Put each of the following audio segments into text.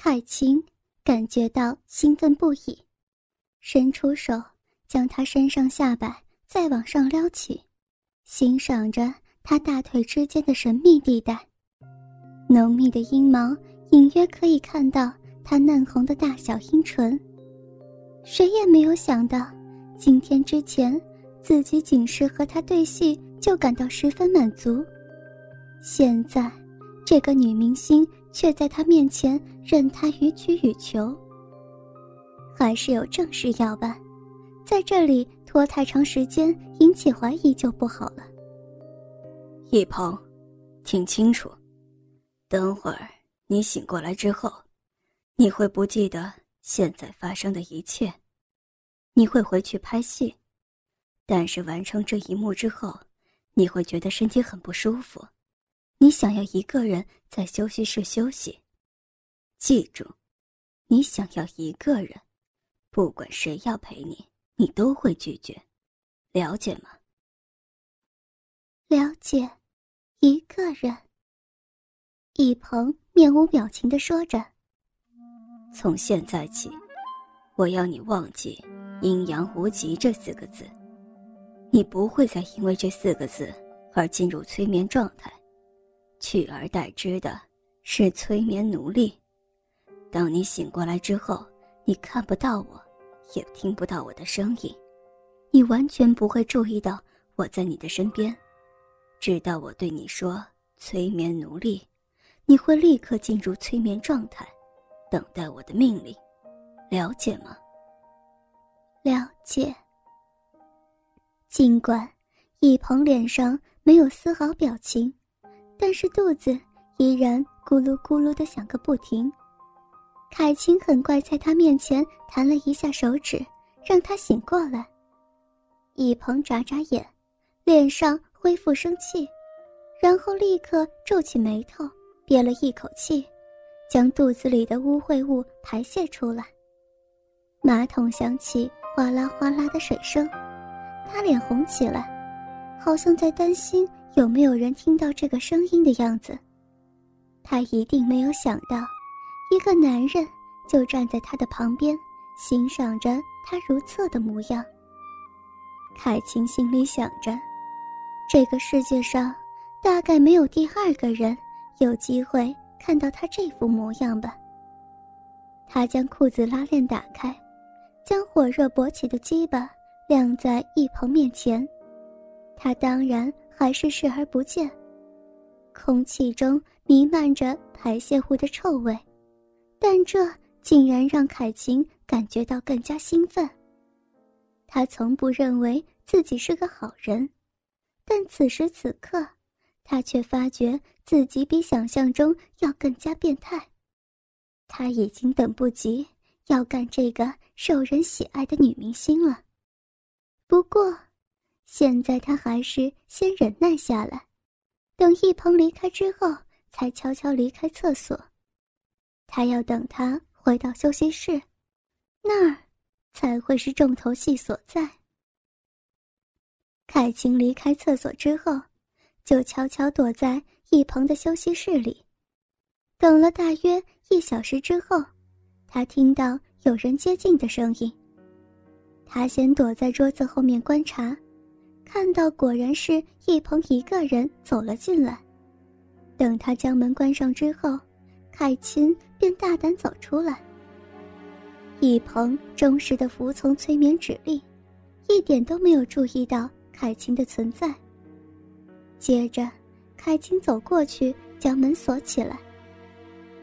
凯晴感觉到兴奋不已，伸出手将他身上下摆再往上撩起，欣赏着他大腿之间的神秘地带，浓密的阴毛隐约可以看到他嫩红的大小阴唇。谁也没有想到，今天之前自己仅是和他对戏就感到十分满足，现在这个女明星却在他面前任他予取予求。还是有正事要办，在这里拖太长时间，引起怀疑就不好了。一鹏，听清楚，等会儿你醒过来之后，你会不记得。现在发生的一切，你会回去拍戏，但是完成这一幕之后，你会觉得身体很不舒服，你想要一个人在休息室休息。记住，你想要一个人，不管谁要陪你，你都会拒绝，了解吗？了解，一个人。一鹏面无表情的说着。从现在起，我要你忘记“阴阳无极”这四个字。你不会再因为这四个字而进入催眠状态，取而代之的是催眠奴隶。当你醒过来之后，你看不到我，也听不到我的声音，你完全不会注意到我在你的身边，直到我对你说“催眠奴隶”，你会立刻进入催眠状态。等待我的命令，了解吗？了解。尽管一鹏脸上没有丝毫表情，但是肚子依然咕噜咕噜的响个不停。凯晴很快在他面前弹了一下手指，让他醒过来。一鹏眨眨眼，脸上恢复生气，然后立刻皱起眉头，憋了一口气。将肚子里的污秽物排泄出来。马桶响起哗啦哗啦的水声，他脸红起来，好像在担心有没有人听到这个声音的样子。他一定没有想到，一个男人就站在他的旁边，欣赏着他如厕的模样。凯晴心里想着，这个世界上大概没有第二个人有机会。看到他这副模样吧。他将裤子拉链打开，将火热勃起的鸡巴晾在一鹏面前，他当然还是视而不见。空气中弥漫着排泄物的臭味，但这竟然让凯晴感觉到更加兴奋。他从不认为自己是个好人，但此时此刻。他却发觉自己比想象中要更加变态，他已经等不及要干这个受人喜爱的女明星了。不过，现在他还是先忍耐下来，等一鹏离开之后，才悄悄离开厕所。他要等他回到休息室，那儿才会是重头戏所在。凯晴离开厕所之后。就悄悄躲在一鹏的休息室里，等了大约一小时之后，他听到有人接近的声音。他先躲在桌子后面观察，看到果然是一鹏一个人走了进来。等他将门关上之后，凯琴便大胆走出来。一鹏忠实的服从催眠指令，一点都没有注意到凯琴的存在。接着，凯晴走过去，将门锁起来。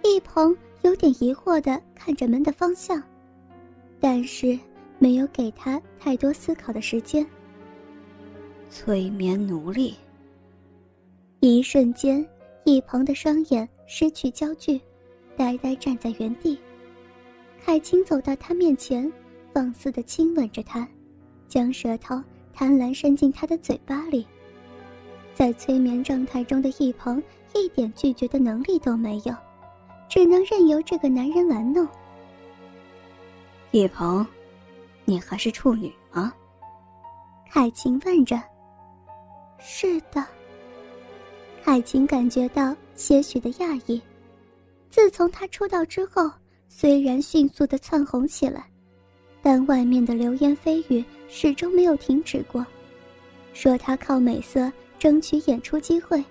一鹏有点疑惑的看着门的方向，但是没有给他太多思考的时间。催眠奴隶。一瞬间，一鹏的双眼失去焦距，呆呆站在原地。凯晴走到他面前，放肆的亲吻着他，将舌头贪婪伸进他的嘴巴里。在催眠状态中的一鹏一点拒绝的能力都没有，只能任由这个男人玩弄。一鹏，你还是处女吗？凯晴问着。是的。海晴感觉到些许的讶异，自从他出道之后，虽然迅速的窜红起来，但外面的流言蜚语始终没有停止过，说他靠美色争取演出机会，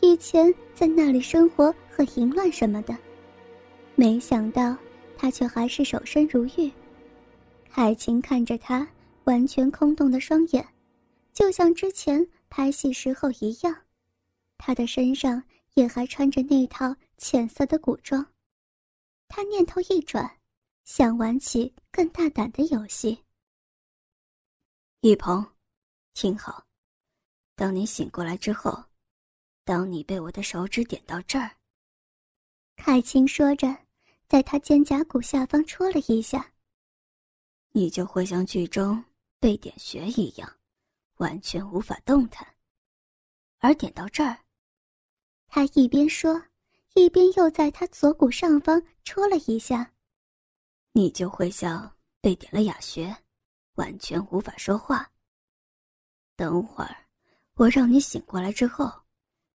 以前在那里生活很淫乱什么的。没想到他却还是守身如玉。海清看着他完全空洞的双眼，就像之前拍戏时候一样，他的身上也还穿着那套浅色的古装。他念头一转，想玩起更大胆的游戏。一鹏，听好，当你醒过来之后，当你被我的手指点到这儿，凯青说着，在他肩胛骨下方戳了一下。你就会像剧中被点穴一样，完全无法动弹。而点到这儿，他一边说。一边又在他左骨上方戳了一下，你就会像被点了哑穴，完全无法说话。等会儿，我让你醒过来之后，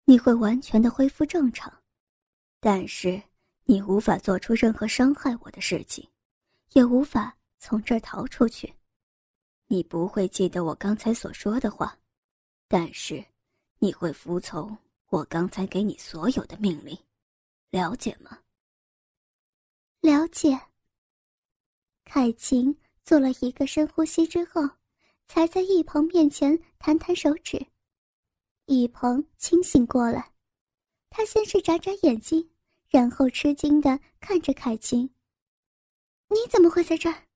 你会完全的恢复正常，但是你无法做出任何伤害我的事情，也无法从这儿逃出去。你不会记得我刚才所说的话，但是你会服从我刚才给你所有的命令。了解吗？了解。凯晴做了一个深呼吸之后，才在一鹏面前弹弹手指。一鹏清醒过来，他先是眨眨眼睛，然后吃惊的看着凯晴：“你怎么会在这儿？”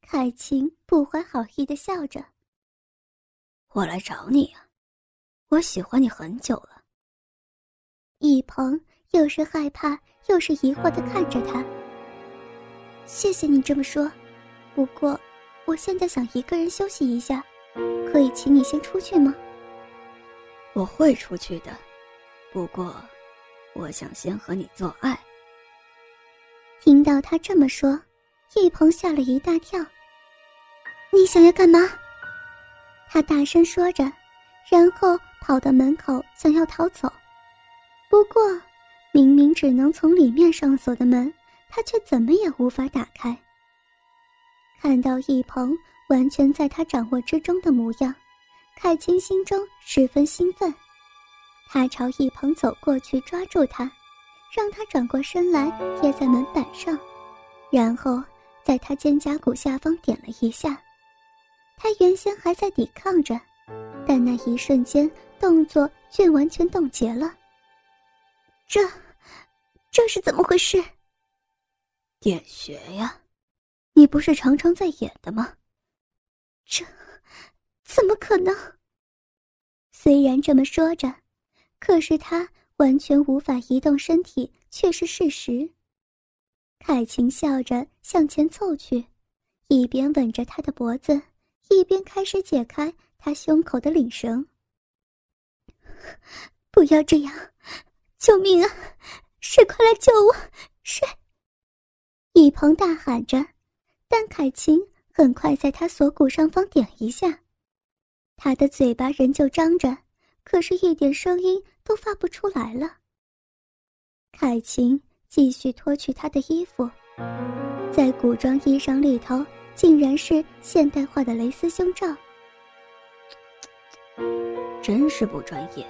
凯晴不怀好意的笑着：“我来找你啊，我喜欢你很久了。”一鹏。又是害怕，又是疑惑的看着他。谢谢你这么说，不过我现在想一个人休息一下，可以请你先出去吗？我会出去的，不过我想先和你做爱。听到他这么说，一鹏吓了一大跳。你想要干嘛？他大声说着，然后跑到门口想要逃走，不过。明明只能从里面上锁的门，他却怎么也无法打开。看到一鹏完全在他掌握之中的模样，凯清心中十分兴奋。他朝一鹏走过去，抓住他，让他转过身来贴在门板上，然后在他肩胛骨下方点了一下。他原先还在抵抗着，但那一瞬间动作却完全冻结了。这。这是怎么回事？点穴呀，你不是常常在演的吗？这怎么可能？虽然这么说着，可是他完全无法移动身体，却是事实。凯晴笑着向前凑去，一边吻着他的脖子，一边开始解开他胸口的领绳。不要这样，救命啊！谁快来救我！谁？一鹏大喊着，但凯晴很快在他锁骨上方点一下，他的嘴巴仍旧张着，可是一点声音都发不出来了。凯晴继续脱去他的衣服，在古装衣裳里头，竟然是现代化的蕾丝胸罩，真是不专业，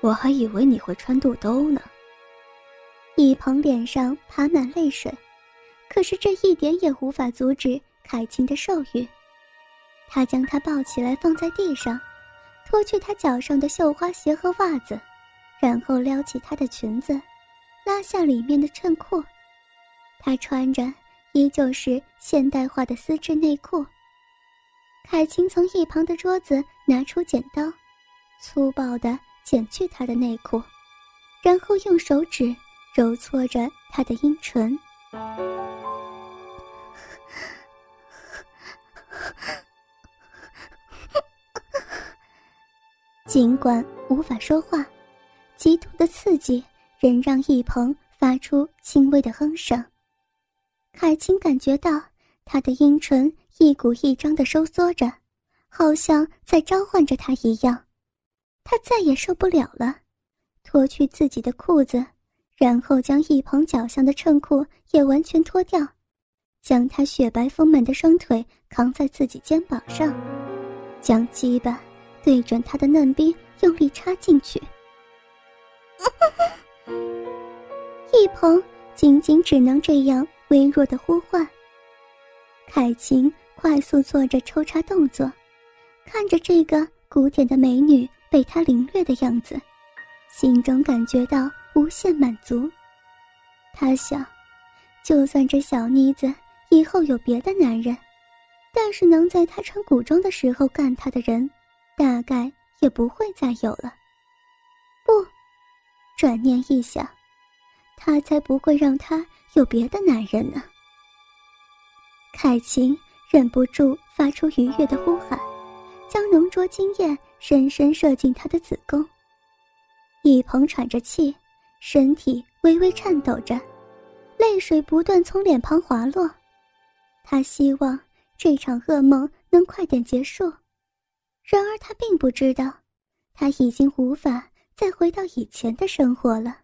我还以为你会穿肚兜呢。一鹏脸上爬满泪水，可是这一点也无法阻止凯晴的兽欲。他将她抱起来放在地上，脱去她脚上的绣花鞋和袜子，然后撩起她的裙子，拉下里面的衬裤。她穿着依旧是现代化的丝质内裤。凯晴从一旁的桌子拿出剪刀，粗暴地剪去她的内裤，然后用手指。揉搓着他的阴唇，尽管无法说话，极度的刺激仍让易鹏发出轻微的哼声。凯清感觉到他的阴唇一鼓一张的收缩着，好像在召唤着他一样。他再也受不了了，脱去自己的裤子。然后将一旁脚下的衬裤也完全脱掉，将他雪白丰满的双腿扛在自己肩膀上，将鸡巴对准他的嫩逼用力插进去。一鹏仅仅只能这样微弱的呼唤。凯晴快速做着抽插动作，看着这个古典的美女被他凌虐的样子，心中感觉到无限满足。他想，就算这小妮子以后有别的男人，但是能在她穿古装的时候干她的人，大概也不会再有了。不，转念一想，他才不会让她有别的男人呢。凯晴忍不住发出愉悦的呼喊，将浓浊精液深深射进他的子宫。一鹏喘着气，身体微微颤抖着，泪水不断从脸庞滑落。他希望这场噩梦能快点结束，然而他并不知道，他已经无法再回到以前的生活了。